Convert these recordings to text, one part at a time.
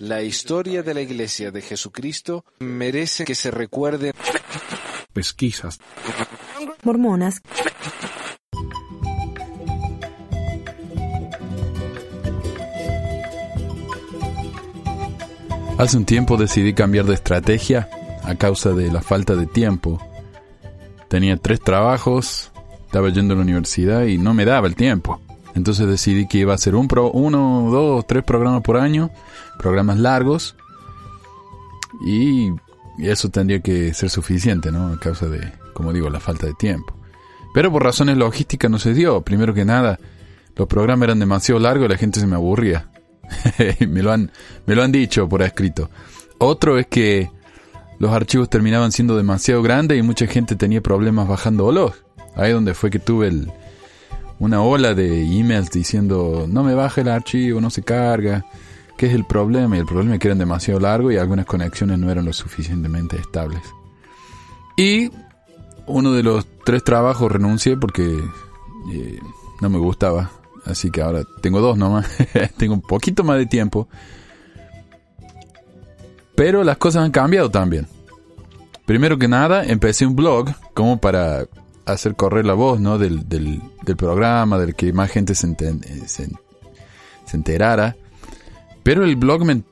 La historia de la Iglesia de Jesucristo merece que se recuerde. Pesquisas. Mormonas. Hace un tiempo decidí cambiar de estrategia a causa de la falta de tiempo. Tenía tres trabajos, estaba yendo a la universidad y no me daba el tiempo. Entonces decidí que iba a hacer un pro, uno, dos, tres programas por año, programas largos, y eso tendría que ser suficiente, ¿no? A causa de, como digo, la falta de tiempo. Pero por razones logísticas no se dio. Primero que nada, los programas eran demasiado largos y la gente se me aburría. me, lo han, me lo han dicho por escrito. Otro es que los archivos terminaban siendo demasiado grandes y mucha gente tenía problemas bajándolos. Ahí donde fue que tuve el, una ola de emails diciendo no me baja el archivo, no se carga. ¿Qué es el problema? Y el problema es que eran demasiado largos y algunas conexiones no eran lo suficientemente estables. Y uno de los tres trabajos renuncié porque eh, no me gustaba. Así que ahora tengo dos nomás. tengo un poquito más de tiempo. Pero las cosas han cambiado también. Primero que nada, empecé un blog como para hacer correr la voz ¿no? del, del, programa, del que más gente se, se, enterara. Pero el blog me,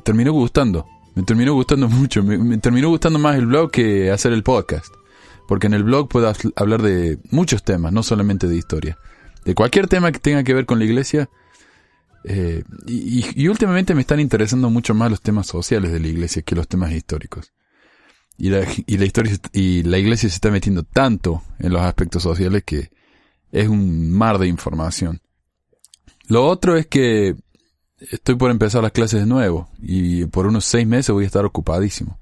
terminó gustando. Me terminó gustando mucho. me terminó gustando más el blog que hacer el podcast. Porque en el blog puedo hablar de muchos temas, no solamente de historia de cualquier tema que tenga que ver con la iglesia. Eh, y, últimamente me están interesando mucho más los temas sociales de la iglesia que los temas históricos. Y la, historia y la iglesia se está metiendo tanto en los aspectos sociales que es un mar de información. Lo otro es que estoy por empezar las clases de nuevo y por unos seis meses voy a estar ocupadísimo.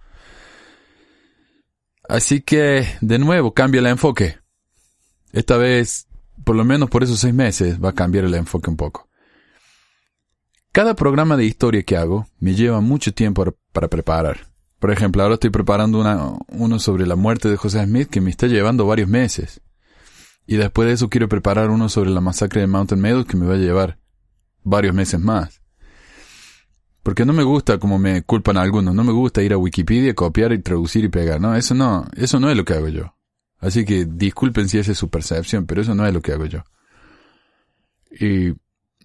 Así que, de nuevo, cambia el enfoque. Esta vez por lo menos por esos seis meses, va a cambiar el enfoque un poco. Cada programa de historia que hago me lleva mucho tiempo para preparar. Por ejemplo, ahora estoy preparando uno sobre la muerte de José Smith que me está llevando varios meses. Y después de eso quiero preparar uno sobre la masacre de Mountain Meadows que me va a llevar varios meses más. Porque no me gusta como me culpan algunos, no me gusta ir a Wikipedia, copiar y traducir y pegar, no, eso no, eso no es lo que hago yo. Así que disculpen si esa es su percepción, pero eso no es lo que hago yo. Y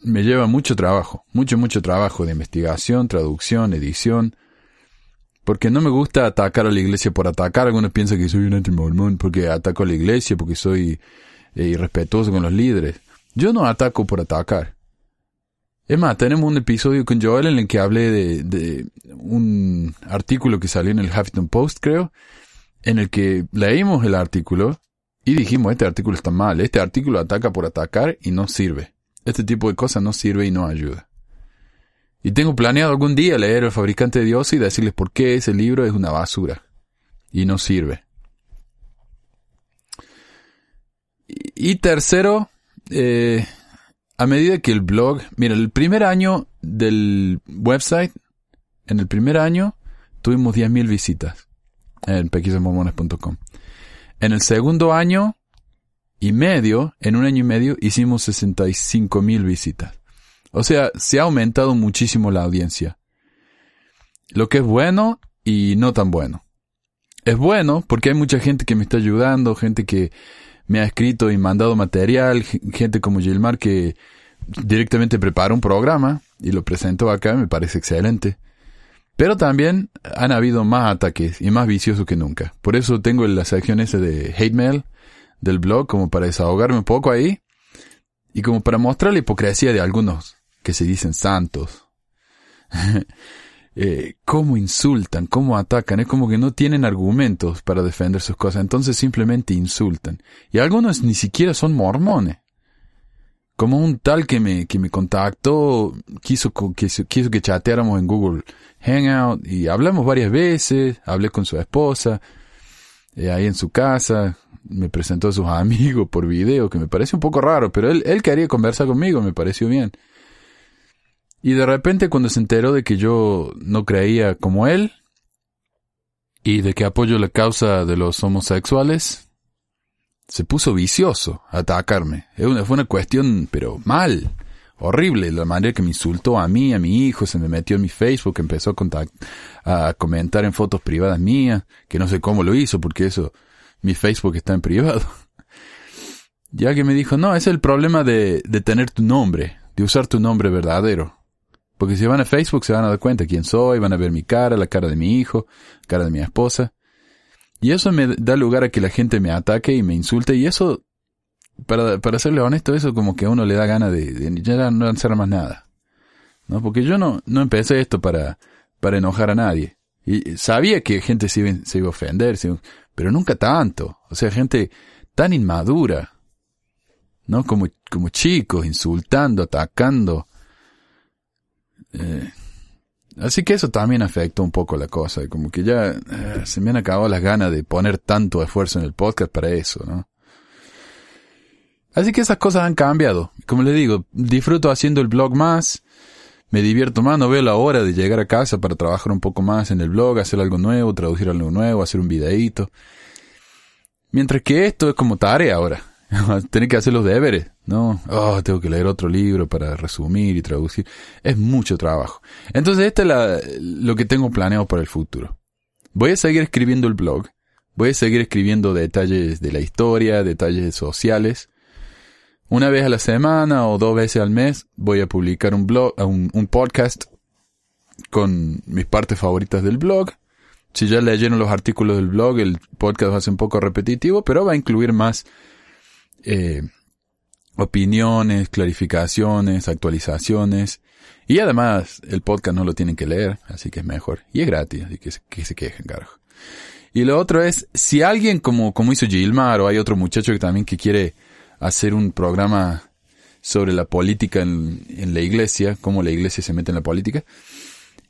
me lleva mucho trabajo, mucho, mucho trabajo de investigación, traducción, edición, porque no me gusta atacar a la iglesia por atacar. Algunos piensan que soy un anti-mormón porque ataco a la iglesia, porque soy eh, irrespetuoso con los líderes. Yo no ataco por atacar. Es más, tenemos un episodio con Joel en el que hablé de, de un artículo que salió en el Huffington Post, creo, en el que leímos el artículo y dijimos, este artículo está mal, este artículo ataca por atacar y no sirve. Este tipo de cosas no sirve y no ayuda. Y tengo planeado algún día leer El fabricante de Dios y decirles por qué ese libro es una basura y no sirve. Y, tercero, eh, a medida que el blog, mira, el primer año del website, en el primer año tuvimos 10.000 visitas en pequismormones.com. En el segundo año y medio, en un año y medio, hicimos 65 mil visitas. O sea, se ha aumentado muchísimo la audiencia. Lo que es bueno y no tan bueno. Es bueno porque hay mucha gente que me está ayudando, gente que me ha escrito y mandado material, gente como Gilmar que directamente prepara un programa y lo presentó acá, me parece excelente. Pero también han habido más ataques y más viciosos que nunca. Por eso tengo la sección esa de hate mail del blog como para desahogarme un poco ahí y como para mostrar la hipocresía de algunos que se dicen santos. eh, cómo insultan, cómo atacan, es como que no tienen argumentos para defender sus cosas, entonces simplemente insultan. Y algunos ni siquiera son mormones como un tal que me, que me contactó, quiso, quiso, quiso que chateáramos en Google Hangout y hablamos varias veces, hablé con su esposa, eh, ahí en su casa, me presentó a sus amigos por video, que me parece un poco raro, pero él, él quería conversar conmigo, me pareció bien. Y de repente cuando se enteró de que yo no creía como él, y de que apoyo la causa de los homosexuales, se puso vicioso a atacarme. Fue una cuestión, pero mal. horrible la manera que me insultó a mí, a mi hijo, se me metió en mi Facebook, empezó a, a comentar en fotos privadas mías, que no sé cómo lo hizo, porque eso, mi Facebook está en privado. Ya que me dijo, no, es el problema de, de tener tu nombre, de usar tu nombre verdadero. Porque si van a Facebook se van a dar cuenta quién soy, van a ver mi cara, la cara de mi hijo, la cara de mi esposa. Y eso me da lugar a que la gente me ataque y me insulte y eso para, para serle honesto, eso como que a uno le da ganas de, de ya no hacer más nada. ¿No? Porque yo no, no empecé esto para, para enojar a nadie. Y sabía que gente se iba, se iba a ofender, pero nunca tanto. O sea, gente tan inmadura. ¿No? Como, como chicos, insultando, atacando. Eh, así que eso también afectó un poco la cosa. Como que ya eh, se me han acabado las ganas de poner tanto esfuerzo en el podcast para eso, ¿no? Así que esas cosas han cambiado. Como les digo, disfruto haciendo el blog más, me divierto más, no veo la hora de llegar a casa para trabajar un poco más en el blog, hacer algo nuevo, traducir algo nuevo, hacer un videíto. Mientras que esto es como tarea ahora. Tener que hacer los deberes, ¿no? Oh, tengo que leer otro libro para resumir y traducir. Es mucho trabajo. Entonces, esto es lo que tengo planeado para el futuro. Voy a seguir escribiendo el blog. Voy a seguir escribiendo detalles de la historia, detalles sociales. Una vez a la semana o dos veces al mes voy a publicar un blog, un podcast con mis partes favoritas del blog. Si ya leyeron los artículos del blog, el podcast va a ser un poco repetitivo, pero va a incluir más eh, opiniones, clarificaciones, actualizaciones. Y además, el podcast no lo tienen que leer, así que es mejor. Y es gratis, así que, que se quejen, carajo. Y lo otro es, si alguien como, como hizo Gilmar o hay otro muchacho que también que quiere hacer un programa sobre la política en, en, la iglesia, cómo la iglesia se mete en la política,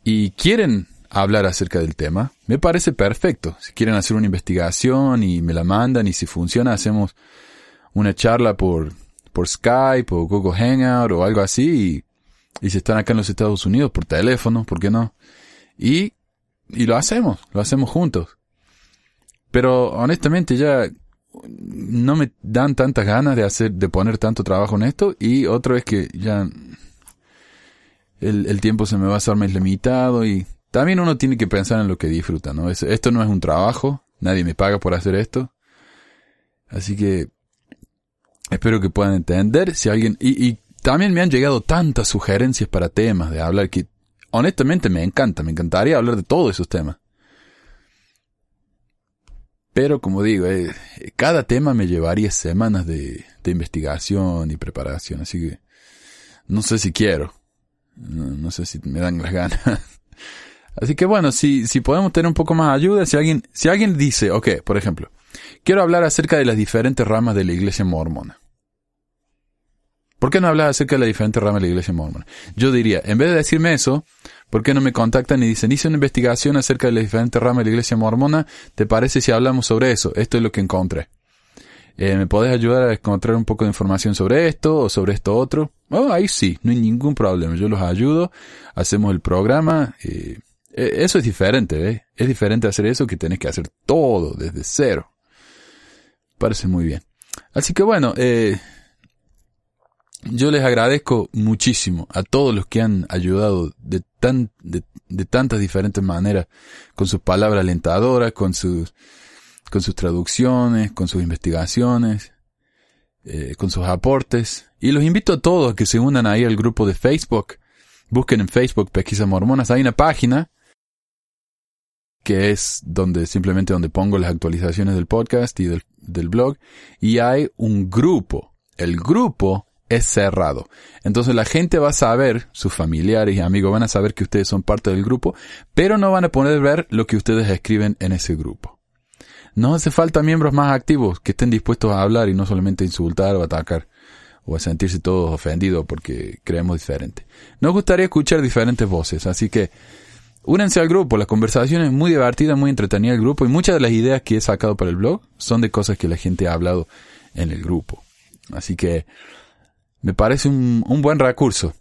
y quieren hablar acerca del tema, me parece perfecto. Si quieren hacer una investigación y me la mandan y si funciona hacemos una charla por, por Skype o Google Hangout o algo así y, si están acá en los Estados Unidos por teléfono, ¿por qué no? Y, y lo hacemos, lo hacemos juntos. Pero honestamente ya no me dan tantas ganas de hacer, de poner tanto trabajo en esto y otro es que ya el, el tiempo se me va a hacer más limitado y también uno tiene que pensar en lo que disfruta, ¿no? esto no es un trabajo, nadie me paga por hacer esto. Así que espero que puedan entender si alguien, y, y también me han llegado tantas sugerencias para temas de hablar que honestamente me encanta, me encantaría hablar de todos esos temas. Pero como digo, eh, cada tema me llevaría semanas de, de, investigación y preparación, así que no sé si quiero, no, sé si me dan las ganas. Así que bueno, si, si podemos tener un poco más de ayuda, si alguien, si alguien dice, ok, por ejemplo, quiero hablar acerca de las diferentes ramas de la iglesia mormona. ¿Por qué no hablas acerca de las diferentes ramas de la iglesia mormona? Yo diría, en vez de decirme eso, ¿Por qué no me contactan y dicen, hice una investigación acerca de las diferentes ramas de la iglesia mormona? ¿Te parece si hablamos sobre eso? Esto es lo que encontré. Eh, ¿Me podés ayudar a encontrar un poco de información sobre esto o sobre esto otro? Oh, ahí sí, no hay ningún problema. Yo los ayudo, hacemos el programa. Eh eso es diferente, ¿eh? Es diferente hacer eso que tenés que hacer todo desde cero. Parece muy bien. Así que bueno, eh, yo les agradezco muchísimo a todos los que han ayudado de, tan, de, de tantas diferentes maneras, con sus palabras alentadoras, con sus, con sus traducciones, con sus investigaciones, eh, con sus aportes. Y los invito a todos a que se unan ahí al grupo de Facebook. Busquen en Facebook Pesquisa Mormonas. Hay una página que es donde simplemente donde pongo las actualizaciones del podcast y del, del blog. Y hay un grupo. El grupo es cerrado. Entonces la gente va a saber, sus familiares y amigos van a saber que ustedes son parte del grupo, pero no van a poder ver lo que ustedes escriben en ese grupo. No hace falta miembros más activos que estén dispuestos a hablar y no solamente insultar o atacar o a sentirse todos ofendidos porque creemos diferente. Nos gustaría escuchar diferentes voces, así que únanse al grupo. La conversación es muy divertida, muy entretenida el grupo y muchas de las ideas que he sacado para el blog son de cosas que la gente ha hablado en el grupo. Así que me parece un, un buen recurso.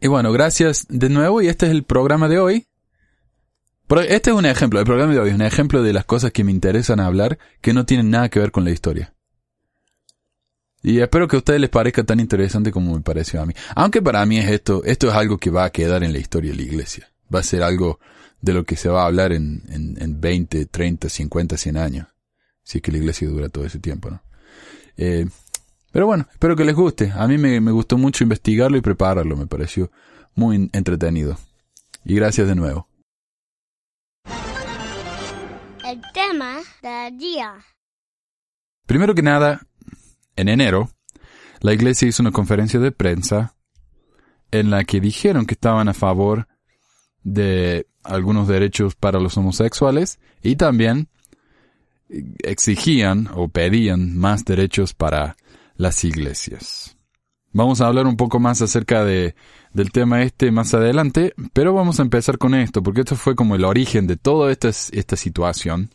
Y bueno, gracias de nuevo y este es el programa de hoy. Este es un ejemplo, el programa de hoy es un ejemplo de las cosas que me interesan hablar que no tienen nada que ver con la historia. Y espero que a ustedes les parezca tan interesante como me pareció a mí. Aunque para mí es esto, esto es algo que va a quedar en la historia de la iglesia. Va a ser algo de lo que se va a hablar en, en, en 20, 30, 50, 100 años. Si es que la iglesia dura todo ese tiempo, ¿no? Eh, pero bueno, espero que les guste. A mí me, me gustó mucho investigarlo y prepararlo. Me pareció muy entretenido. Y gracias de nuevo. El tema del día. Primero que nada, en enero, la iglesia hizo una conferencia de prensa en la que dijeron que estaban a favor de algunos derechos para los homosexuales y también exigían o pedían más derechos para las iglesias. Vamos a hablar un poco más acerca de, del tema este más adelante, pero vamos a empezar con esto, porque esto fue como el origen de toda esta, esta situación.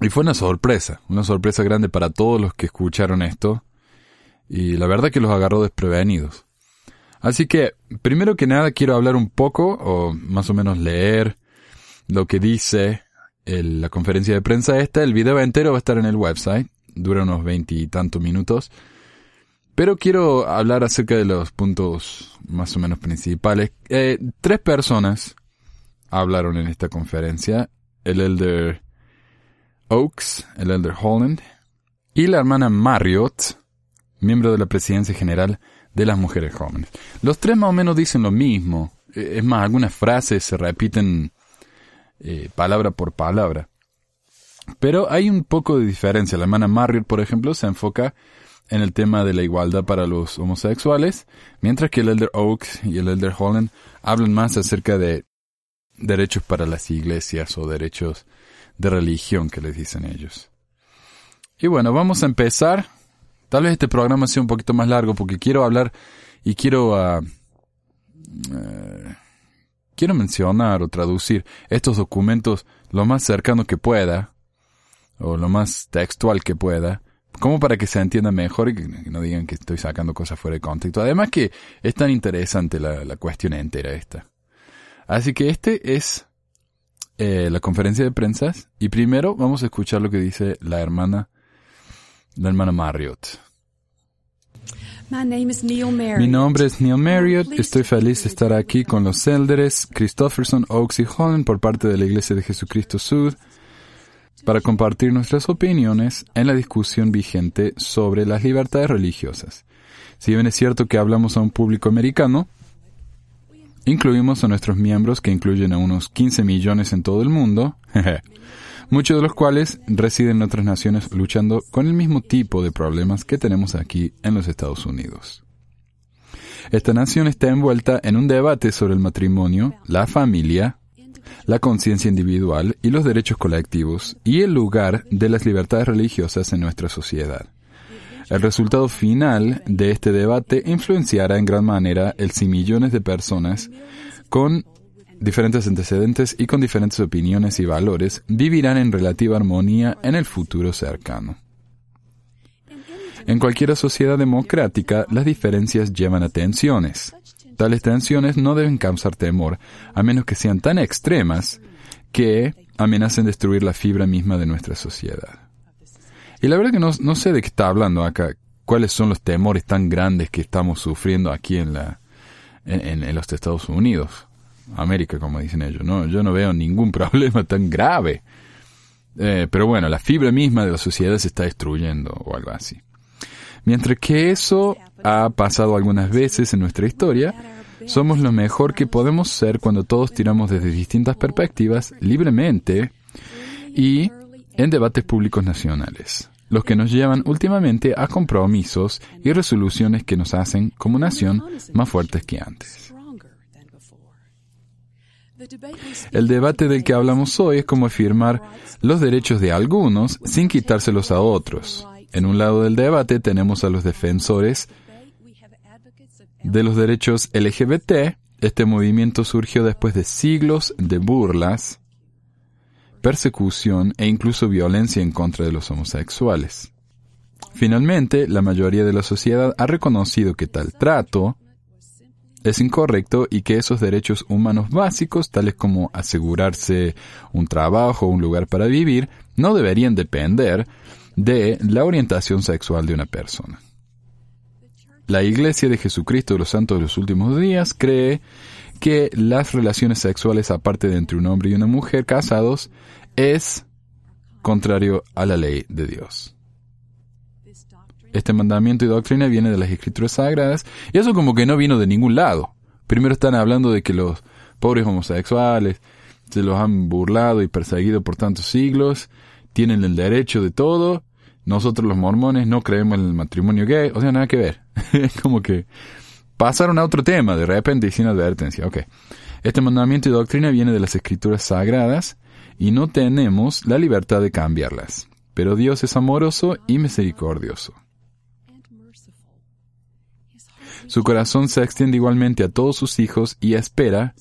Y fue una sorpresa, una sorpresa grande para todos los que escucharon esto, y la verdad que los agarró desprevenidos. Así que, primero que nada, quiero hablar un poco, o más o menos leer lo que dice la conferencia de prensa esta. El video entero va a estar en el website, dura unos veintitantos minutos. Pero quiero hablar acerca de los puntos más o menos principales. Eh, tres personas hablaron en esta conferencia. El elder Oaks, el elder Holland y la hermana Marriott, miembro de la presidencia general de las mujeres jóvenes. Los tres más o menos dicen lo mismo. Eh, es más, algunas frases se repiten eh, palabra por palabra. Pero hay un poco de diferencia. La hermana Marriott, por ejemplo, se enfoca en el tema de la igualdad para los homosexuales, mientras que el Elder Oaks y el Elder Holland hablan más acerca de derechos para las iglesias o derechos de religión que les dicen ellos. Y bueno, vamos a empezar Tal vez este programa sea un poquito más largo porque quiero hablar y quiero eh, quiero mencionar o traducir estos documentos lo más cercano que pueda o lo más textual que pueda como para que se entienda mejor y que no digan que estoy sacando cosas fuera de contexto. Además que es tan interesante la, cuestión entera esta. Así que este es eh, la conferencia de prensas y primero vamos a escuchar lo que dice la hermana la hermana Marriott. Mi nombre es Neil Marriott. Estoy feliz de estar aquí con los elders Christopherson, Oaks y Holland por parte de la Iglesia de Jesucristo Sud para compartir nuestras opiniones en la discusión vigente sobre las libertades religiosas. Si bien es cierto que hablamos a un público americano, incluimos a nuestros miembros que incluyen a unos 15 millones en todo el mundo, muchos de los cuales residen en otras naciones luchando con el mismo tipo de problemas que tenemos aquí en los Estados Unidos. Esta nación está envuelta en un debate sobre el matrimonio, la familia, la conciencia individual y los derechos colectivos y el lugar de las libertades religiosas en nuestra sociedad. El resultado final de este debate influenciará en gran manera el si millones de personas con diferentes antecedentes y con diferentes opiniones y valores vivirán en relativa armonía en el futuro cercano. En cualquier sociedad democrática, las diferencias llevan a tensiones. Tales tensiones no deben causar temor, a menos que sean tan extremas que amenacen destruir la fibra misma de nuestra sociedad. Y la verdad que no, sé de qué está hablando acá, cuáles son los temores tan grandes que estamos sufriendo aquí en, la, en los Estados Unidos. América, como dicen ellos. No, yo no veo ningún problema tan grave. Eh, pero bueno, la fibra misma de la sociedad se está destruyendo o algo así. Mientras que eso ha pasado algunas veces en nuestra historia, somos lo mejor que podemos ser cuando todos tiramos desde distintas perspectivas libremente y en debates públicos nacionales, los que nos llevan últimamente a compromisos y resoluciones que nos hacen como nación más fuertes que antes. El debate del que hablamos hoy es cómo afirmar los derechos de algunos sin quitárselos a otros. En un lado del debate tenemos a los defensores de los derechos LGBT. Este movimiento surgió después de siglos de burlas, persecución e incluso violencia en contra de los homosexuales. Finalmente, la mayoría de la sociedad ha reconocido que tal trato es incorrecto y que esos derechos humanos básicos, tales como asegurarse un trabajo o un lugar para vivir, no deberían depender de la orientación sexual de una persona. La Iglesia de Jesucristo de los Santos de los Últimos Días cree que las relaciones sexuales aparte de entre un hombre y una mujer casados es contrario a la ley de Dios. Este mandamiento y doctrina viene de las escrituras sagradas y eso como que no vino de ningún lado. Primero están hablando de que los pobres homosexuales se los han burlado y perseguido por tantos siglos, tienen el derecho de todo, nosotros los mormones no creemos en el matrimonio gay, o sea, nada que ver. como que pasaron a otro tema de repente y sin advertencia. Ok. Este mandamiento y doctrina viene de las escrituras sagradas y no tenemos la libertad de cambiarlas. Pero Dios es amoroso y misericordioso. Su corazón se extiende igualmente a todos sus hijos y espera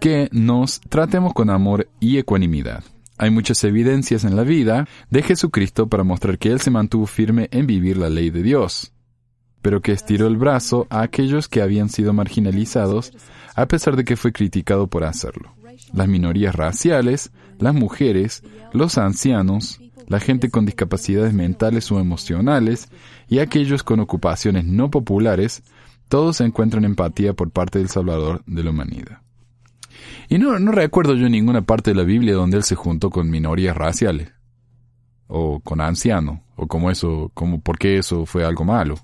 que nos tratemos con amor y ecuanimidad. Hay muchas evidencias en la vida de Jesucristo para mostrar que Él se mantuvo firme en vivir la ley de Dios, pero que estiró el brazo a aquellos que habían sido marginalizados a pesar de que fue criticado por hacerlo. Las minorías raciales, las mujeres, los ancianos, la gente con discapacidades mentales o emocionales y aquellos con ocupaciones no populares, todos encuentran empatía por parte del Salvador de la humanidad. Y no, no recuerdo yo ninguna parte de la Biblia donde él se juntó con minorías raciales. O con ancianos. O como eso, como por qué eso fue algo malo.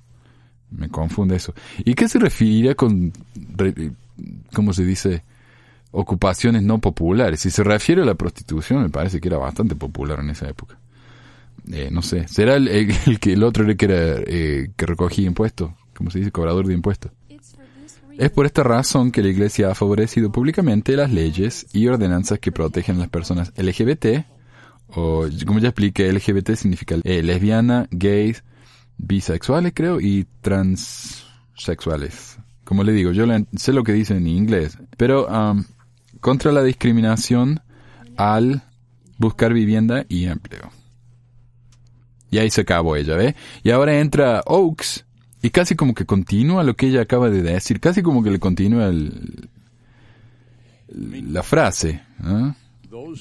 Me confunde eso. ¿Y qué se referiría con, cómo se dice, ocupaciones no populares? Si se refiere a la prostitución, me parece que era bastante popular en esa época. Eh, no sé, ¿será el, que el otro que era eh, que recogía impuestos? ¿Cómo se dice? Cobrador de impuestos. Es por esta razón que la Iglesia ha favorecido públicamente las leyes y ordenanzas que protegen a las personas LGBT, o como ya expliqué, LGBT significa eh, lesbiana, gays, bisexuales creo, y transsexuales. Como le digo, yo sé lo que dicen en inglés, pero um, contra la discriminación al buscar vivienda y empleo. Y ahí se acabó ella, ¿ve? Y ahora entra Oaks, y casi como que continúa lo que ella acaba de decir, casi como que le continúa el, la frase.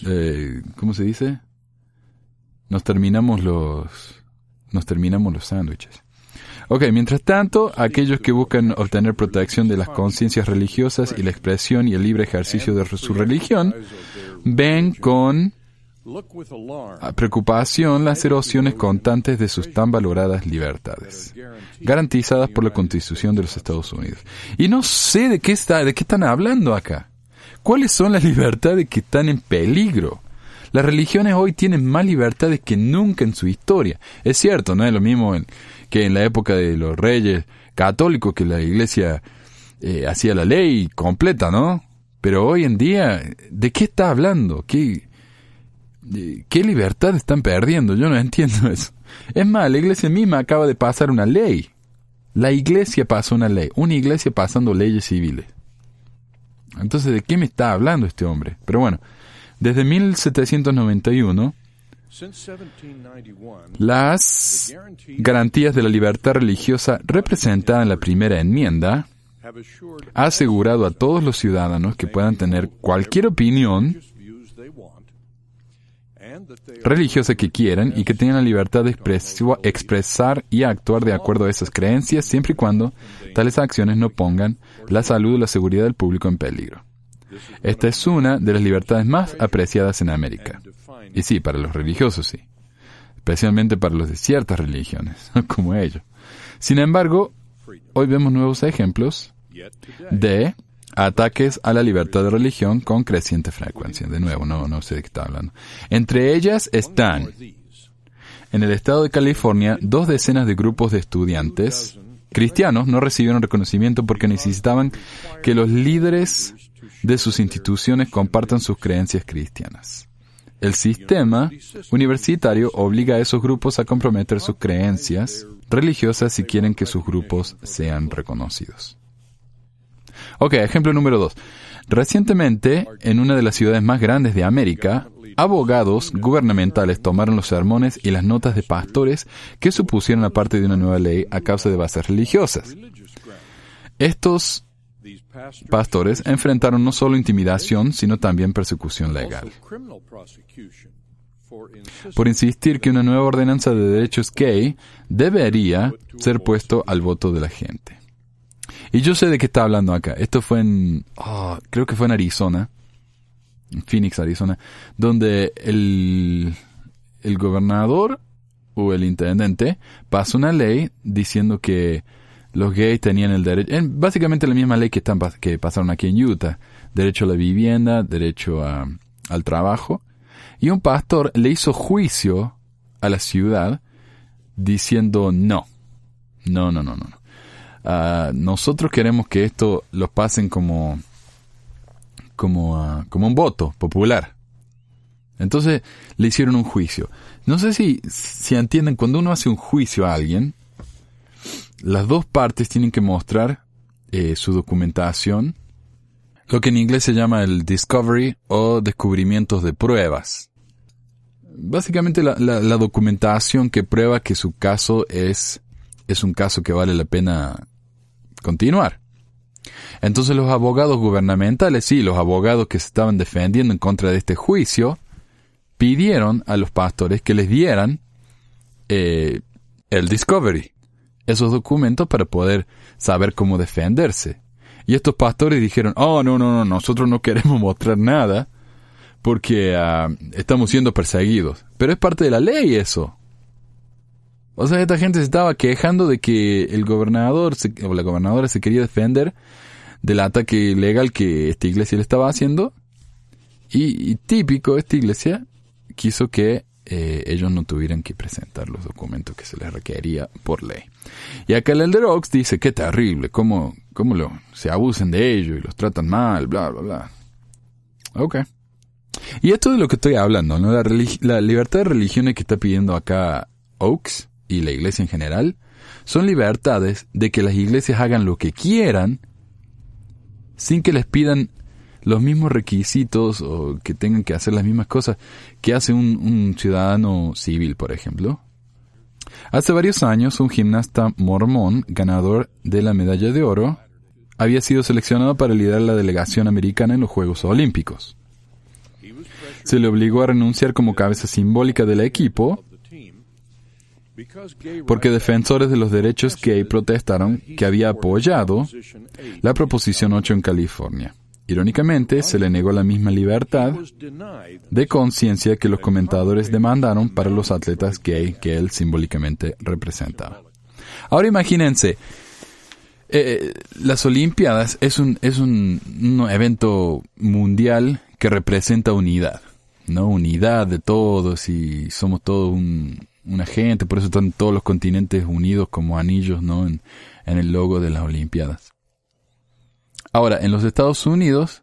Eh, ¿Cómo se dice? Nos terminamos los, nos terminamos los sándwiches. Ok, mientras tanto, aquellos que buscan obtener protección de las conciencias religiosas y la expresión y el libre ejercicio de su religión, ven con preocupación las erosiones constantes de sus tan valoradas libertades, garantizadas por la Constitución de los Estados Unidos. Y no sé de qué está, de qué están hablando acá. ¿Cuáles son las libertades que están en peligro? Las religiones hoy tienen más libertades que nunca en su historia. Es cierto, no es lo mismo que en la época de los reyes católicos que la iglesia eh, hacía la ley completa, ¿no? Pero hoy en día, ¿de qué está hablando? ¿Qué, ¿Qué libertad están perdiendo? Yo no entiendo eso. Es más, la iglesia misma acaba de pasar una ley. La iglesia pasó una ley. Una iglesia pasando leyes civiles. Entonces, ¿de qué me está hablando este hombre? Pero bueno, desde 1791, las garantías de la libertad religiosa representadas en la primera enmienda ha asegurado a todos los ciudadanos que puedan tener cualquier opinión religiosa que quieran y que tengan la libertad de expresar y actuar de acuerdo a esas creencias siempre y cuando tales acciones no pongan la salud o la seguridad del público en peligro. Esta es una de las libertades más apreciadas en América. Y sí, para los religiosos sí. Especialmente para los de ciertas religiones, como ellos. Sin embargo, hoy vemos nuevos ejemplos de ataques a la libertad de religión con creciente frecuencia. De nuevo, no, no sé de qué está hablando. Entre ellas están, en el estado de California, dos decenas de grupos de estudiantes cristianos no recibieron reconocimiento porque necesitaban que los líderes de sus instituciones compartan sus creencias cristianas. El sistema universitario obliga a esos grupos a comprometer sus creencias religiosas si quieren que sus grupos sean reconocidos. Ok, ejemplo número dos. Recientemente, en una de las ciudades más grandes de América, abogados gubernamentales tomaron los sermones y las notas de pastores que supusieron la parte de una nueva ley a causa de bases religiosas. Estos pastores enfrentaron no solo intimidación, sino también persecución legal. por insistir que una nueva ordenanza de derechos gay debería ser puesto al voto de la gente. Y yo sé de qué está hablando acá. Esto fue en, ah, creo que fue en Arizona, en Phoenix, Arizona, donde el, el gobernador o el intendente pasó una ley diciendo que los gays tenían el derecho, en básicamente la misma ley que, están, que pasaron aquí en Utah, derecho a la vivienda, derecho a, al trabajo, y un pastor le hizo juicio a la ciudad diciendo no, no, no, no, no. Ah, nosotros queremos que esto lo pasen como, como, ah, como un voto popular. Entonces le hicieron un juicio. No sé si, si entienden, cuando uno hace un juicio a alguien, las dos partes tienen que mostrar eh, su documentación, lo que en inglés se llama el discovery o descubrimientos de pruebas. Básicamente la, la documentación que prueba que su caso es, es un caso que vale la pena continuar. Entonces los abogados gubernamentales, sí, los abogados que se estaban defendiendo en contra de este juicio, pidieron a los pastores que les dieran eh, el discovery, esos documentos para poder saber cómo defenderse. Y estos pastores dijeron, oh, no, no, no, nosotros no queremos mostrar nada porque ah, estamos siendo perseguidos. Pero es parte de la ley eso. O sea, esta gente se estaba quejando de que el gobernador o la gobernadora se quería defender del ataque ilegal que esta iglesia le estaba haciendo. Y, y típico, esta iglesia quiso que eh, ellos no tuvieran que presentar los documentos que se les requería por ley. Y acá el Elder Ox dice, qué terrible, cómo, cómo lo, se abusen de ellos y los tratan mal, bla, bla, bla. Ok. Y esto de lo que estoy hablando, ¿no? la, la libertad de religiones que está pidiendo acá Oaks y la iglesia en general, son libertades de que las iglesias hagan lo que quieran sin que les pidan los mismos requisitos o que tengan que hacer las mismas cosas que hace un, ciudadano civil, por ejemplo. Hace varios años, un gimnasta mormón, ganador de la medalla de oro, había sido seleccionado para liderar la delegación americana en los Juegos Olímpicos. Se le obligó a renunciar como cabeza simbólica del equipo porque defensores de los derechos gay protestaron que había apoyado la Proposición 8 en California. Irónicamente, se le negó la misma libertad de conciencia que los comentadores demandaron para los atletas gay que él simbólicamente representaba. Ahora imagínense, eh, las Olimpiadas es un, es un, evento mundial que representa unidad, ¿no? Unidad de todos y somos todos una gente, por eso están todos los continentes unidos como anillos, ¿no? en el logo de las Olimpiadas. Ahora, en los Estados Unidos,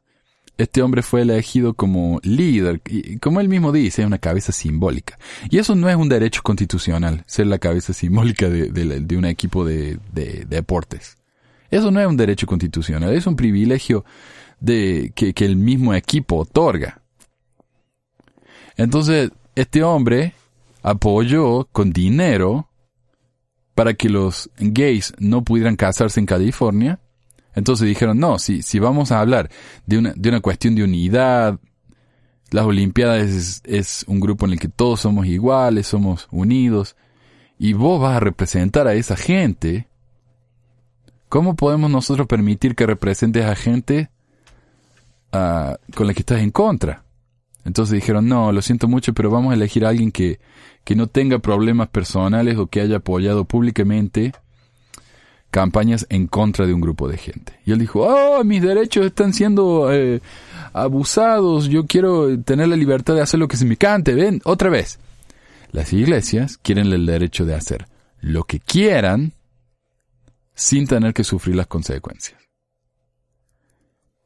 este hombre fue elegido como líder, y como él mismo dice, es una cabeza simbólica. Y eso no es un derecho constitucional, ser la cabeza simbólica de, un equipo de, deportes. Eso no es un derecho constitucional, es un privilegio de, que, que el mismo equipo otorga. Entonces, este hombre apoyó con dinero para que los gays no pudieran casarse en California entonces dijeron, no, si, si vamos a hablar de una, de una cuestión de unidad, las Olimpiadas es, un grupo en el que todos somos iguales, somos unidos, y vos vas a representar a esa gente, ¿cómo podemos nosotros permitir que representes a gente ah, con la que estás en contra? Entonces dijeron, no, lo siento mucho, pero vamos a elegir a alguien que, que no tenga problemas personales o que haya apoyado públicamente campañas en contra de un grupo de gente. Y él dijo, oh, mis derechos están siendo eh, abusados, yo quiero tener la libertad de hacer lo que se me cante, ven, otra vez. Las iglesias quieren el derecho de hacer lo que quieran sin tener que sufrir las consecuencias.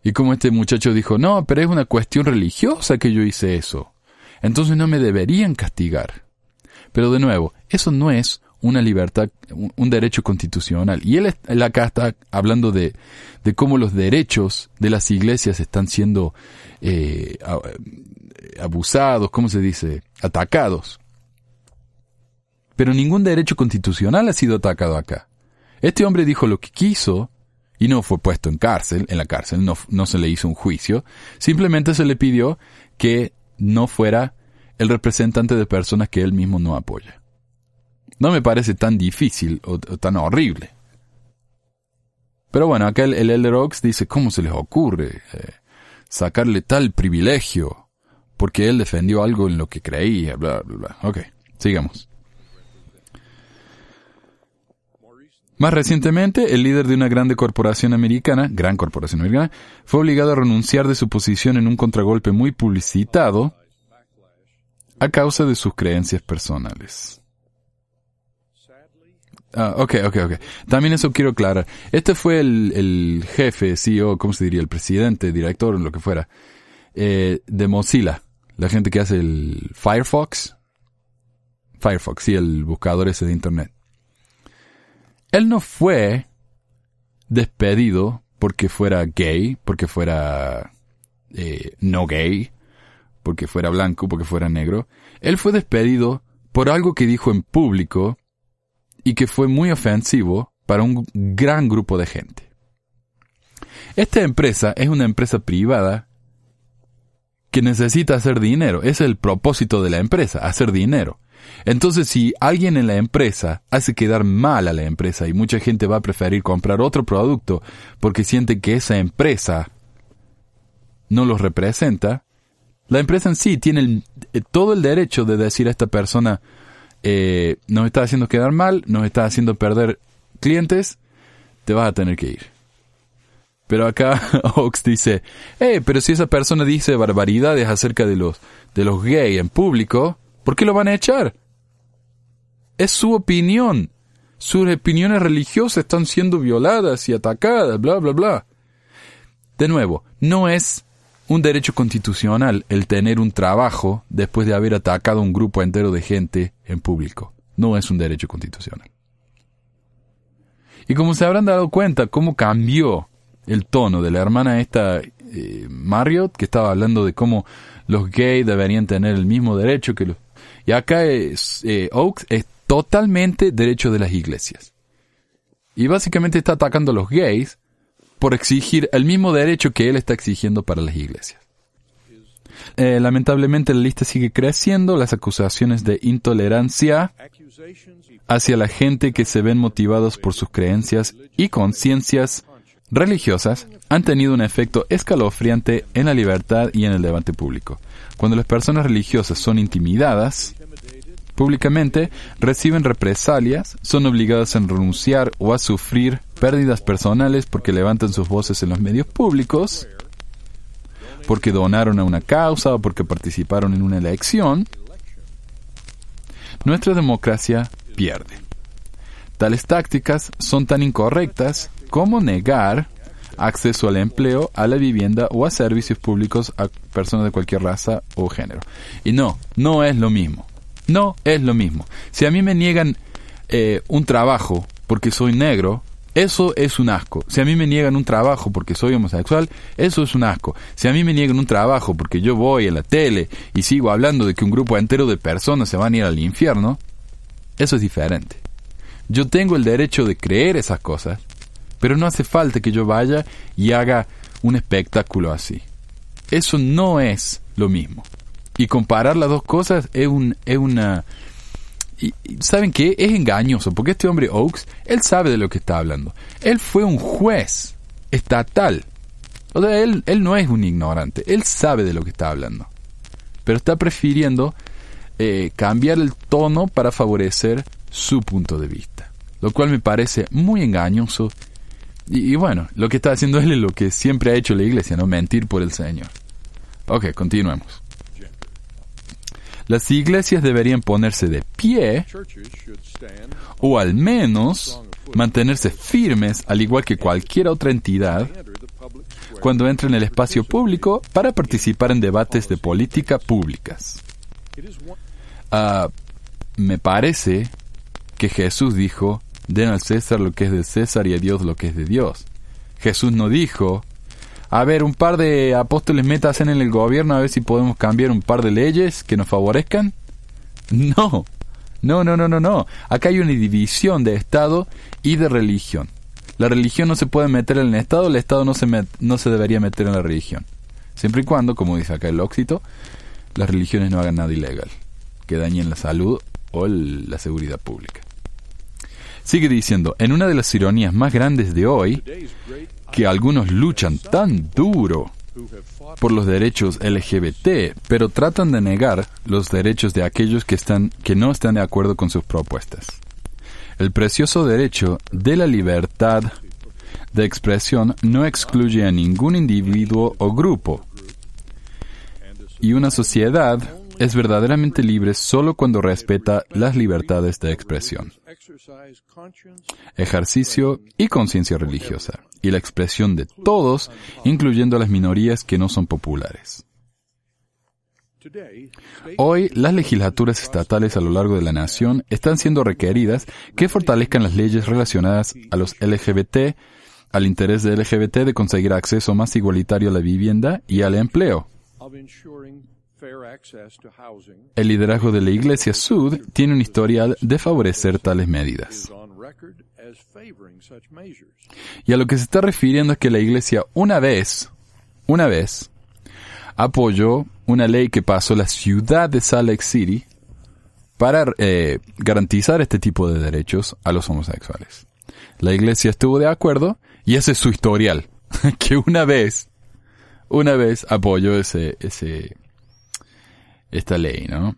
Y como este muchacho dijo, no, pero es una cuestión religiosa que yo hice eso. Entonces no me deberían castigar. Pero de nuevo, eso no es una libertad, un derecho constitucional. Y él, acá está hablando de, de, cómo los derechos de las iglesias están siendo eh, abusados, ¿cómo se dice? Atacados. Pero ningún derecho constitucional ha sido atacado acá. Este hombre dijo lo que quiso y no fue puesto en cárcel, en la cárcel, no, no se le hizo un juicio, simplemente se le pidió que no fuera el representante de personas que él mismo no apoya. No me parece tan difícil o, tan horrible. Pero bueno, acá el, el Elder Oaks dice, ¿cómo se les ocurre eh, sacarle tal privilegio? Porque él defendió algo en lo que creía, bla, bla, bla. Ok, sigamos. Más recientemente, el líder de una grande corporación americana, gran corporación americana, fue obligado a renunciar de su posición en un contragolpe muy publicitado a causa de sus creencias personales. Ah, ok, ok, ok. También eso quiero aclarar. Este fue el, el jefe, CEO, ¿cómo se diría? El presidente, director, lo que fuera, eh, de Mozilla. La gente que hace el Firefox. Firefox, sí, el buscador ese de Internet. Él no fue despedido porque fuera gay, porque fuera eh, no gay, porque fuera blanco, porque fuera negro. Él fue despedido por algo que dijo en público y que fue muy ofensivo para un gran grupo de gente. Esta empresa es una empresa privada que necesita hacer dinero. Ese es el propósito de la empresa, hacer dinero. Entonces, si alguien en la empresa hace quedar mal a la empresa y mucha gente va a preferir comprar otro producto porque siente que esa empresa no los representa, la empresa en sí tiene eh, todo el derecho de decir a esta persona, eh, nos está haciendo quedar mal, nos está haciendo perder clientes, te vas a tener que ir. Pero acá Oaks dice, eh, pero si esa persona dice barbaridades acerca de los, de los gays en público, ¿por qué lo van a echar? Es su opinión. Sus opiniones religiosas están siendo violadas y atacadas, bla, bla, bla. De nuevo, no es un derecho constitucional el tener un trabajo después de haber atacado a un grupo entero de gente en público. No es un derecho constitucional. Y como se habrán dado cuenta, cómo cambió el tono de la hermana esta eh, Marriott, que estaba hablando de cómo los gays deberían tener el mismo derecho que los... Y acá es, eh, Oaks es totalmente derecho de las iglesias. Y básicamente está atacando a los gays por exigir el mismo derecho que él está exigiendo para las iglesias. Eh, lamentablemente la lista sigue creciendo, las acusaciones de intolerancia hacia la gente que se ven motivados por sus creencias y conciencias religiosas han tenido un efecto escalofriante en la libertad y en el debate público. Cuando las personas religiosas son intimidadas públicamente, reciben represalias, son obligadas a renunciar o a sufrir pérdidas personales porque levantan sus voces en los medios públicos, porque donaron a una causa o porque participaron en una elección, nuestra democracia pierde. Tales tácticas son tan incorrectas como negar acceso al empleo, a la vivienda o a servicios públicos a personas de cualquier raza o género. Y no, no es lo mismo. No es lo mismo. Si a mí me niegan eh, un trabajo porque soy negro, eso es un asco. Si a mí me niegan un trabajo porque soy homosexual, eso es un asco. Si a mí me niegan un trabajo porque yo voy a la tele y sigo hablando de que un grupo entero de personas se van a ir al infierno, eso es diferente. Yo tengo el derecho de creer esas cosas, pero no hace falta que yo vaya y haga un espectáculo así. Eso no es lo mismo. Y comparar las dos cosas es, un, es una... Y, ¿Saben qué? Es engañoso, porque este hombre Oaks, él sabe de lo que está hablando. Él fue un juez estatal. O sea, él, él no es un ignorante, él sabe de lo que está hablando. Pero está prefiriendo eh, cambiar el tono para favorecer su punto de vista. Lo cual me parece muy engañoso. Y, y bueno, lo que está haciendo él es lo que siempre ha hecho la iglesia, ¿no? Mentir por el Señor. Ok, continuemos. Las iglesias deberían ponerse de pie o al menos mantenerse firmes, al igual que cualquier otra entidad, cuando entren en el espacio público para participar en debates de política públicas. Ah, me parece que Jesús dijo, den al César lo que es de César y a Dios lo que es de Dios. Jesús no dijo, a ver, un par de apóstoles metas en el gobierno a ver si podemos cambiar un par de leyes que nos favorezcan. No, no, no, no, no, no. Acá hay una división de Estado y de religión. La religión no se puede meter en el Estado, el Estado no se, met- no se debería meter en la religión. Siempre y cuando, como dice acá el óxito, las religiones no hagan nada ilegal, que dañen la salud o la seguridad pública. Sigue diciendo, en una de las ironías más grandes de hoy, que algunos luchan tan duro por los derechos LGBT, pero tratan de negar los derechos de aquellos que están que no están de acuerdo con sus propuestas. El precioso derecho de la libertad de expresión no excluye a ningún individuo o grupo. Y una sociedad es verdaderamente libre solo cuando respeta las libertades de expresión, ejercicio y conciencia religiosa, y la expresión de todos, incluyendo a las minorías que no son populares. Hoy, las legislaturas estatales a lo largo de la nación están siendo requeridas que fortalezcan las leyes relacionadas a los LGBT, al interés de LGBT de conseguir acceso más igualitario a la vivienda y al empleo. El liderazgo de la Iglesia Sud tiene un historial de favorecer tales medidas. Y a lo que se está refiriendo es que la Iglesia una vez, una vez, apoyó una ley que pasó la ciudad de Salt Lake City para eh, garantizar este tipo de derechos a los homosexuales. La Iglesia estuvo de acuerdo y ese es su historial, que una vez, una vez apoyó ese, ese, esta ley, ¿no?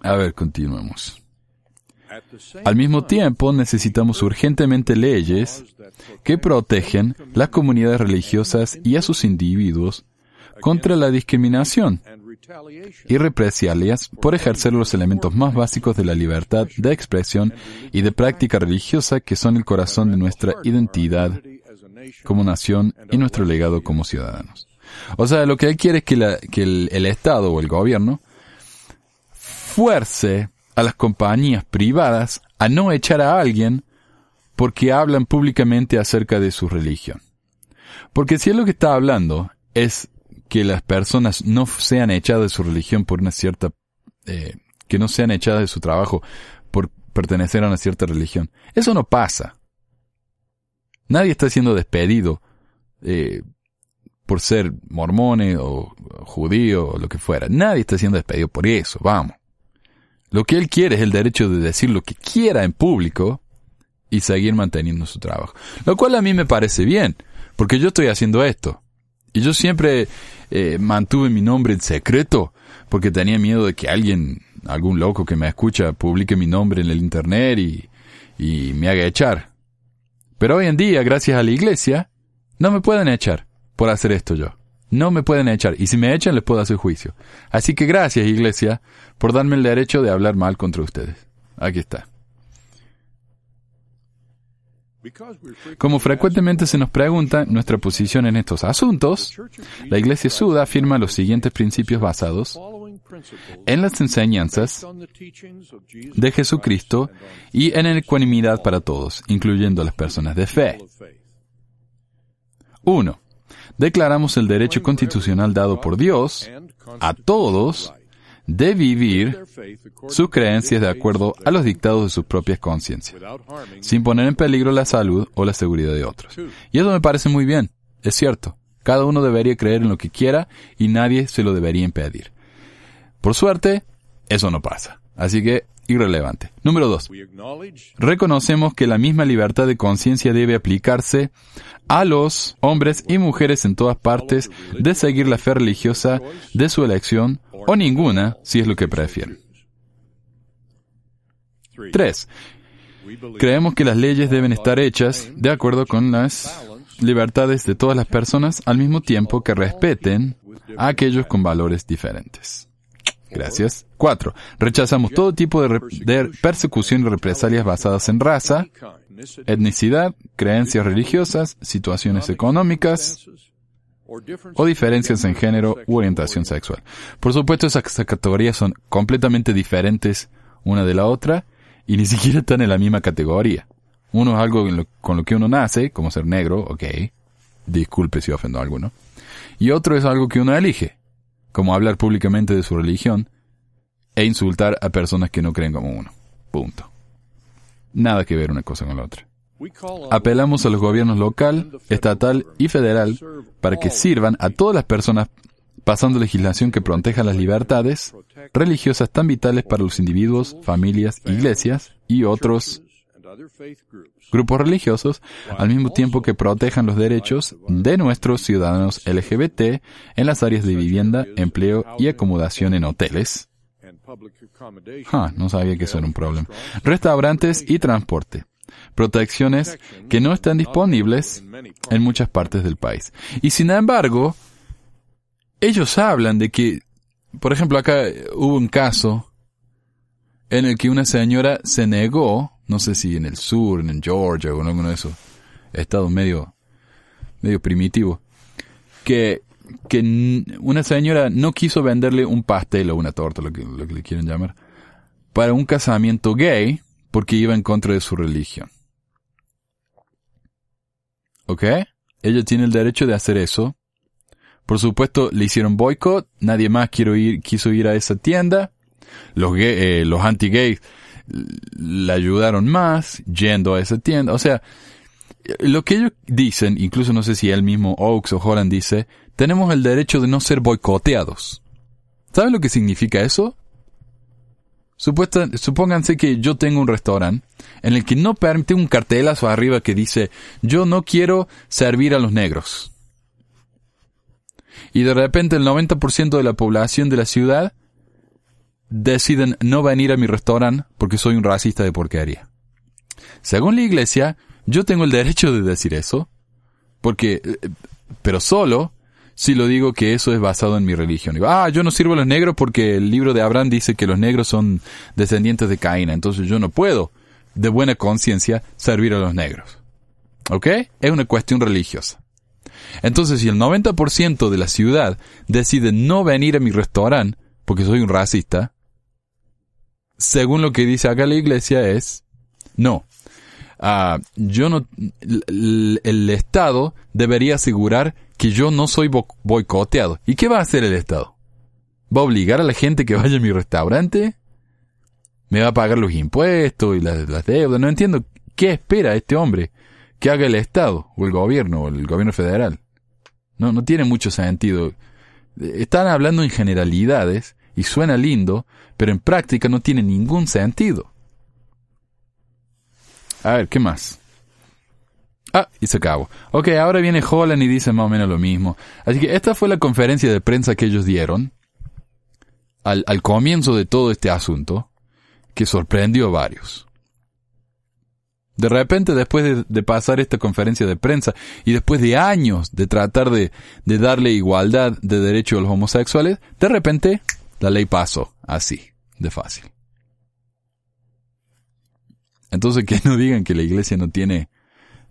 A ver, continuemos. Al mismo tiempo, necesitamos urgentemente leyes que protegen las comunidades religiosas y a sus individuos contra la discriminación y represalias por ejercer los elementos más básicos de la libertad de expresión y de práctica religiosa que son el corazón de nuestra identidad como nación y nuestro legado como ciudadanos. O sea, lo que él quiere es que, la- que el, Estado o el gobierno fuerce a las compañías privadas a no echar a alguien porque hablan públicamente acerca de su religión. Porque si es lo que está hablando es que las personas no sean echadas de su religión por una cierta, eh, que no sean echadas de su trabajo por pertenecer a una cierta religión. Eso no pasa. Nadie está siendo despedido eh, por ser mormone o judío o lo que fuera. Nadie está siendo despedido por eso, vamos. Lo que él quiere es el derecho de decir lo que quiera en público y seguir manteniendo su trabajo. Lo cual a mí me parece bien, porque yo estoy haciendo esto. Y yo siempre eh, mantuve mi nombre en secreto, porque tenía miedo de que alguien, algún loco que me escucha, publique mi nombre en el internet y, y me haga echar. Pero hoy en día, gracias a la iglesia, no me pueden echar por hacer esto yo. No me pueden echar. Y si me echan, les puedo hacer juicio. Así que gracias, iglesia, por darme el derecho de hablar mal contra ustedes. Aquí está. Como frecuentemente se nos pregunta nuestra posición en estos asuntos, la Iglesia Suda afirma los siguientes principios basados en las enseñanzas de Jesucristo y en la ecuanimidad para todos, incluyendo a las personas de fe. 1. Declaramos el derecho constitucional dado por Dios a todos de vivir sus creencias de acuerdo a los dictados de sus propias conciencias, sin poner en peligro la salud o la seguridad de otros. Y eso me parece muy bien, es cierto. Cada uno debería creer en lo que quiera y nadie se lo debería impedir. Por suerte, eso no pasa. Así que, irrelevante. Número dos. Reconocemos que la misma libertad de conciencia debe aplicarse a los hombres y mujeres en todas partes de seguir la fe religiosa de su elección o ninguna, si es lo que prefieren. 3. Creemos que las leyes deben estar hechas de acuerdo con las libertades de todas las personas al mismo tiempo que respeten a aquellos con valores diferentes. Gracias. 4. Rechazamos todo tipo de, persecución y represalias basadas en raza, etnicidad, creencias religiosas, situaciones económicas o diferencias en género u orientación sexual. Por supuesto, esas categorías son completamente diferentes una de la otra y ni siquiera están en la misma categoría. Uno es algo con lo que uno nace, como ser negro, ok. Disculpe si ofendo a alguno. Y otro es algo que uno elige, como hablar públicamente de su religión e insultar a personas que no creen como uno. Punto. Nada que ver una cosa con la otra. Apelamos a los gobiernos local, estatal y federal para que sirvan a todas las personas pasando legislación que proteja las libertades religiosas tan vitales para los individuos, familias, iglesias y otros grupos religiosos, al mismo tiempo que protejan los derechos de nuestros ciudadanos LGBT en las áreas de vivienda, empleo y acomodación en hoteles. Ah, no sabía que eso era un problema. Restaurantes y transporte. Protecciones que no están disponibles en muchas partes del país. Y sin embargo, ellos hablan de que, por ejemplo, acá hubo un caso en el que una señora se negó, no sé si en el sur, en Georgia o en alguno de esos estados medio, medio primitivo, que, que una señora no quiso venderle un pastel o una torta, lo que, lo que le quieren llamar, para un casamiento gay porque iba en contra de su religión. ¿Ok? Ella tiene el derecho de hacer eso. Por supuesto, le hicieron boicot, nadie más quiso ir, quiso ir a esa tienda. Los, eh, los anti-gays le ayudaron más yendo a esa tienda. O sea, lo que ellos dicen, incluso no sé si él mismo, Oaks o Holland dice, tenemos el derecho de no ser boicoteados. ¿Saben lo que significa eso? Supuesta, supónganse que yo tengo un restaurante en el que no permite un cartelazo arriba que dice, yo no quiero servir a los negros. Y de repente el 90% de la población de la ciudad deciden no venir a mi restaurante porque soy un racista de porquería. Según la iglesia, yo tengo el derecho de decir eso, porque, eh, pero solo si lo digo que eso es basado en mi religión. Digo, ah, yo no sirvo a los negros porque el libro de Abraham dice que los negros son descendientes de Caína, entonces yo no puedo, de buena conciencia, servir a los negros. ¿Ok? Es una cuestión religiosa. Entonces, si el 90% de la ciudad decide no venir a mi restaurante porque soy un racista, según lo que dice acá la iglesia es, no, Ah, yo no, el, Estado debería asegurar que yo no soy boicoteado. ¿Y qué va a hacer el Estado? ¿Va a obligar a la gente que vaya a mi restaurante? ¿Me va a pagar los impuestos y las, las deudas? No entiendo qué espera este hombre que haga el Estado o el gobierno o el gobierno federal. No, no tiene mucho sentido. Están hablando en generalidades y suena lindo, pero en práctica no tiene ningún sentido. A ver, ¿qué más? Ah, y se acabó. Ok, ahora viene Holland y dice más o menos lo mismo. Así que esta fue la conferencia de prensa que ellos dieron al, al comienzo de todo este asunto, que sorprendió a varios. De repente, después de, pasar esta conferencia de prensa y después de años de tratar de, de darle igualdad de derecho a los homosexuales, de repente la ley pasó así, de fácil. Entonces que no digan que la iglesia no tiene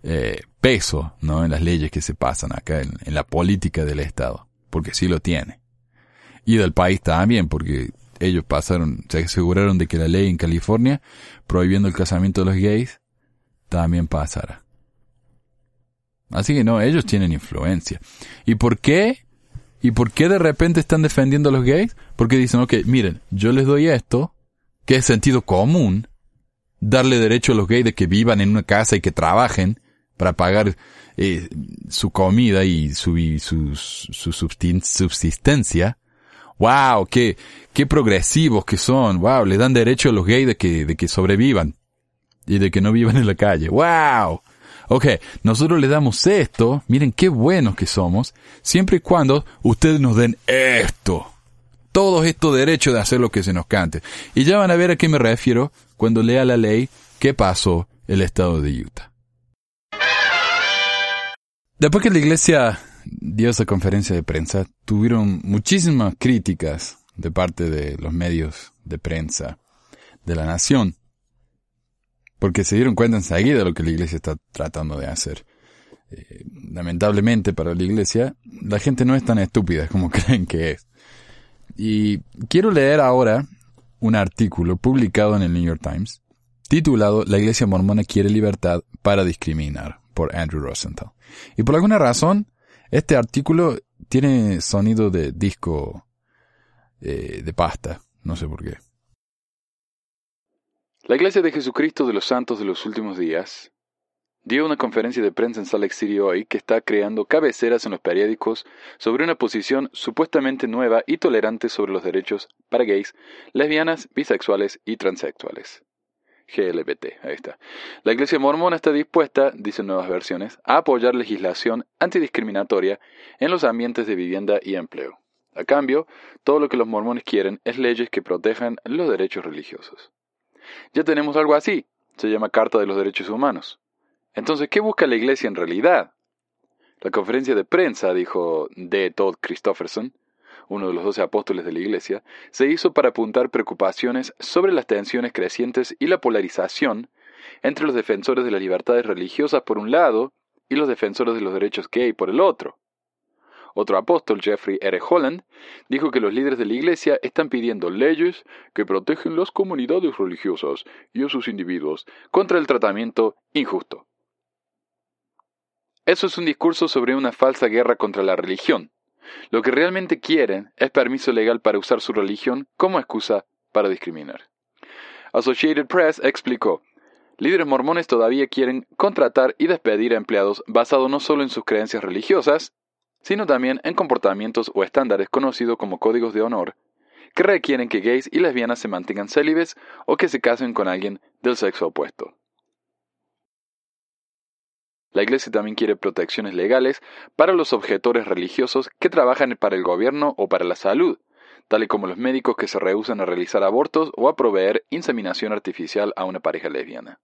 eh, peso ¿no? en las leyes que se pasan acá, en, en, la política del Estado, porque sí lo tiene. Y del país también, porque ellos pasaron, se aseguraron de que la ley en California, prohibiendo el casamiento de los gays, también pasara. Así que no, ellos tienen influencia. ¿Y por qué? ¿Y por qué de repente están defendiendo a los gays? Porque dicen, ok, miren, yo les doy esto, que es sentido común, darle derecho a los gays de que vivan en una casa y que trabajen para pagar eh, su comida y su, su, su subsistencia. ¡Wow! Qué, ¡Qué progresivos que son! ¡Wow! Le dan derecho a los gays de que, de que sobrevivan y de que no vivan en la calle. ¡Wow! Ok, nosotros le damos esto, miren qué buenos que somos, siempre y cuando ustedes nos den esto todos estos derechos de hacer lo que se nos cante. Y ya van a ver a qué me refiero cuando lea la ley que pasó el estado de Utah. Después que la iglesia dio esa conferencia de prensa, tuvieron muchísimas críticas de parte de los medios de prensa de la nación, porque se dieron cuenta enseguida de lo que la iglesia está tratando de hacer. Eh, lamentablemente para la iglesia, la gente no es tan estúpida como creen que es. Y quiero leer ahora un artículo publicado en el New York Times titulado La Iglesia Mormona quiere libertad para discriminar por Andrew Rosenthal. Y por alguna razón, este artículo tiene sonido de disco eh, de pasta. No sé por qué. La Iglesia de Jesucristo de los Santos de los Últimos Días dio una conferencia de prensa en Salt Lake City hoy que está creando cabeceras en los periódicos sobre una posición supuestamente nueva y tolerante sobre los derechos para gays, lesbianas, bisexuales y transexuales. GLBT, ahí está. La Iglesia Mormona está dispuesta, dicen nuevas versiones, a apoyar legislación antidiscriminatoria en los ambientes de vivienda y empleo. A cambio, todo lo que los mormones quieren es leyes que protejan los derechos religiosos. Ya tenemos algo así, se llama Carta de los Derechos Humanos. Entonces, ¿qué busca la Iglesia en realidad? La conferencia de prensa, dijo D. Todd Christofferson, uno de los doce apóstoles de la Iglesia, se hizo para apuntar preocupaciones sobre las tensiones crecientes y la polarización entre los defensores de las libertades religiosas por un lado y los defensores de los derechos gay por el otro. Otro apóstol, Jeffrey R. Holland, dijo que los líderes de la Iglesia están pidiendo leyes que protegen las comunidades religiosas y a sus individuos contra el tratamiento injusto. Eso es un discurso sobre una falsa guerra contra la religión. Lo que realmente quieren es permiso legal para usar su religión como excusa para discriminar. Associated Press explicó, líderes mormones todavía quieren contratar y despedir a empleados basados no solo en sus creencias religiosas, sino también en comportamientos o estándares conocidos como códigos de honor, que requieren que gays y lesbianas se mantengan célibes o que se casen con alguien del sexo opuesto. La Iglesia también quiere protecciones legales para los objetores religiosos que trabajan para el gobierno o para la salud, tal como los médicos que se rehusan a realizar abortos o a proveer inseminación artificial a una pareja lesbiana.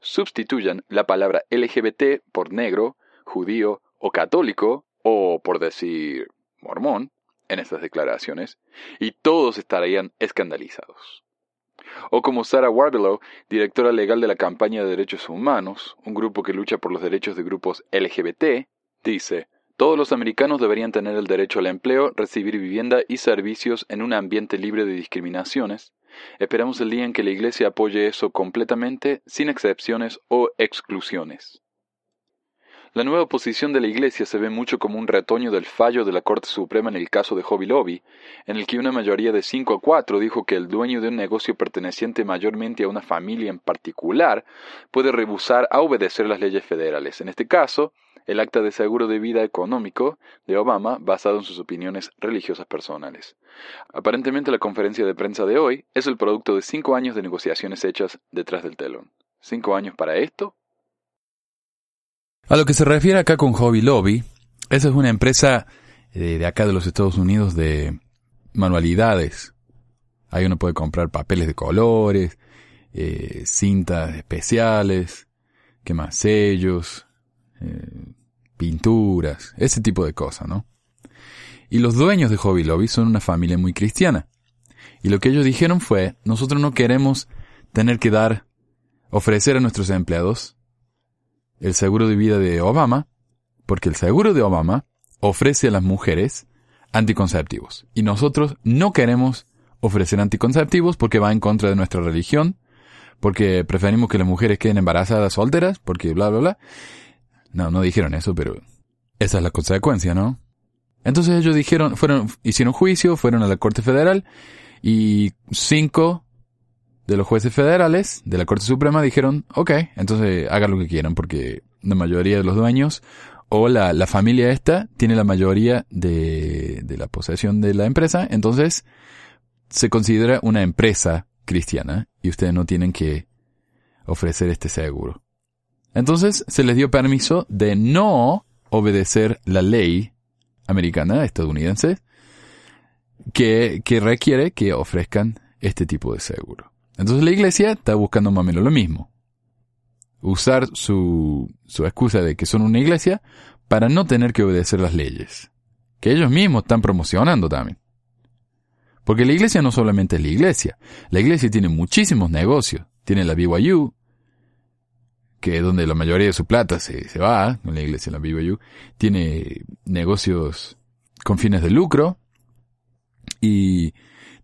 Sustituyan la palabra LGBT por negro, judío o católico o por decir mormón, en estas declaraciones, y todos estarían escandalizados. O como Sarah Warbelow, directora legal de la campaña de derechos humanos, un grupo que lucha por los derechos de grupos LGBT, dice, todos los americanos deberían tener el derecho al empleo, recibir vivienda y servicios en un ambiente libre de discriminaciones. Esperamos el día en que la Iglesia apoye eso completamente, sin excepciones o exclusiones. La nueva posición de la Iglesia se ve mucho como un retoño del fallo de la Corte Suprema en el caso de Hobby Lobby, en el que una mayoría de 5 a 4 dijo que el dueño de un negocio perteneciente mayormente a una familia en particular puede rehusar a obedecer las leyes federales. En este caso, el acta de seguro de vida económico de Obama basado en sus opiniones religiosas personales. Aparentemente la conferencia de prensa de hoy es el producto de cinco años de negociaciones hechas detrás del telón. ¿Cinco años para esto? A lo que se refiere acá con Hobby Lobby, esa es una empresa eh, de acá de los Estados Unidos de manualidades. Ahí uno puede comprar papeles de colores, eh, cintas especiales, ¿qué más? Sellos, eh, pinturas, ese tipo de cosas, ¿no? Y los dueños de Hobby Lobby son una familia muy cristiana. Y lo que ellos dijeron fue, nosotros no queremos tener que dar, ofrecer a nuestros empleados el seguro de vida de Obama, porque el seguro de Obama ofrece a las mujeres anticonceptivos. Y nosotros no queremos ofrecer anticonceptivos porque va en contra de nuestra religión, porque preferimos que las mujeres queden embarazadas solteras, porque bla, bla, bla. No, no dijeron eso, pero esa es la consecuencia, ¿no? Entonces ellos dijeron, fueron, hicieron juicio, fueron a la Corte Federal y cinco de los jueces federales de la Corte Suprema dijeron, ok, entonces hagan lo que quieran porque la mayoría de los dueños o la, la familia esta tiene la mayoría de, de la posesión de la empresa, entonces se considera una empresa cristiana y ustedes no tienen que ofrecer este seguro. Entonces se les dio permiso de no obedecer la ley americana, estadounidense, que, que requiere que ofrezcan este tipo de seguro. Entonces la iglesia está buscando más o menos lo mismo. Usar su, su excusa de que son una iglesia para no tener que obedecer las leyes. Que ellos mismos están promocionando también. Porque la iglesia no solamente es la iglesia. La iglesia tiene muchísimos negocios. Tiene la BYU, que es donde la mayoría de su plata se, se va, con la iglesia, la BYU. Tiene negocios con fines de lucro. Y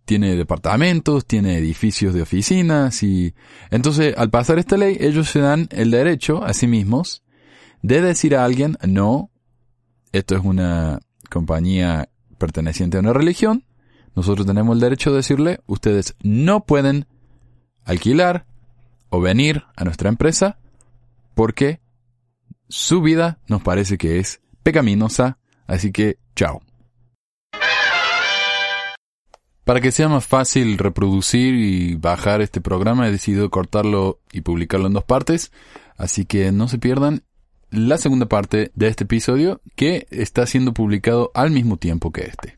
tiene departamentos, tiene edificios de oficinas y entonces al pasar esta ley ellos se dan el derecho a sí mismos de decir a alguien no, esto es una compañía perteneciente a una religión, nosotros tenemos el derecho de decirle ustedes no pueden alquilar o venir a nuestra empresa porque su vida nos parece que es pecaminosa, así que chao. Para que sea más fácil reproducir y bajar este programa, he decidido cortarlo y publicarlo en dos partes, así que no se pierdan la segunda parte de este episodio que está siendo publicado al mismo tiempo que este.